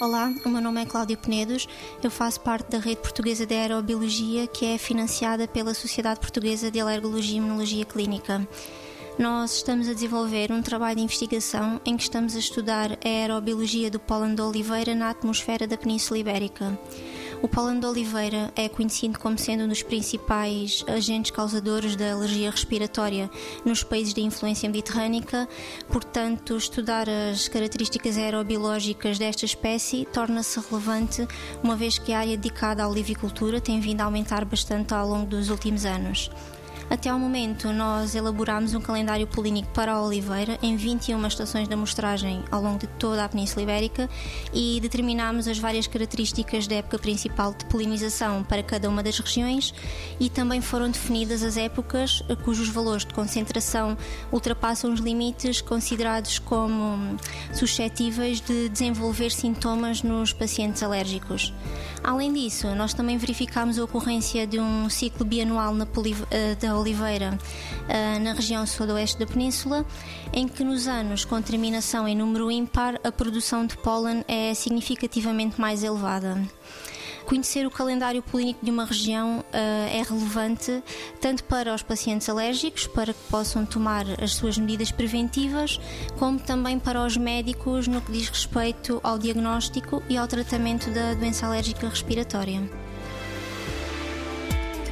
Olá, o meu nome é Cláudia Penedos, eu faço parte da rede portuguesa de aerobiologia que é financiada pela Sociedade Portuguesa de Alergologia e Imunologia Clínica. Nós estamos a desenvolver um trabalho de investigação em que estamos a estudar a aerobiologia do pólen de oliveira na atmosfera da Península Ibérica. O pólen de oliveira é conhecido como sendo um dos principais agentes causadores da alergia respiratória nos países de influência mediterrânica, portanto, estudar as características aerobiológicas desta espécie torna-se relevante, uma vez que a área dedicada à olivicultura tem vindo a aumentar bastante ao longo dos últimos anos. Até ao momento, nós elaborámos um calendário polínico para a oliveira em 21 estações de amostragem ao longo de toda a Península Ibérica e determinámos as várias características da época principal de polinização para cada uma das regiões e também foram definidas as épocas cujos valores de concentração ultrapassam os limites considerados como suscetíveis de desenvolver sintomas nos pacientes alérgicos. Além disso, nós também verificámos a ocorrência de um ciclo bianual na eh, da oliveira eh, na região sudoeste da península, em que nos anos com terminação em número ímpar a produção de pólen é significativamente mais elevada. Conhecer o calendário polínico de uma região uh, é relevante tanto para os pacientes alérgicos, para que possam tomar as suas medidas preventivas, como também para os médicos no que diz respeito ao diagnóstico e ao tratamento da doença alérgica respiratória.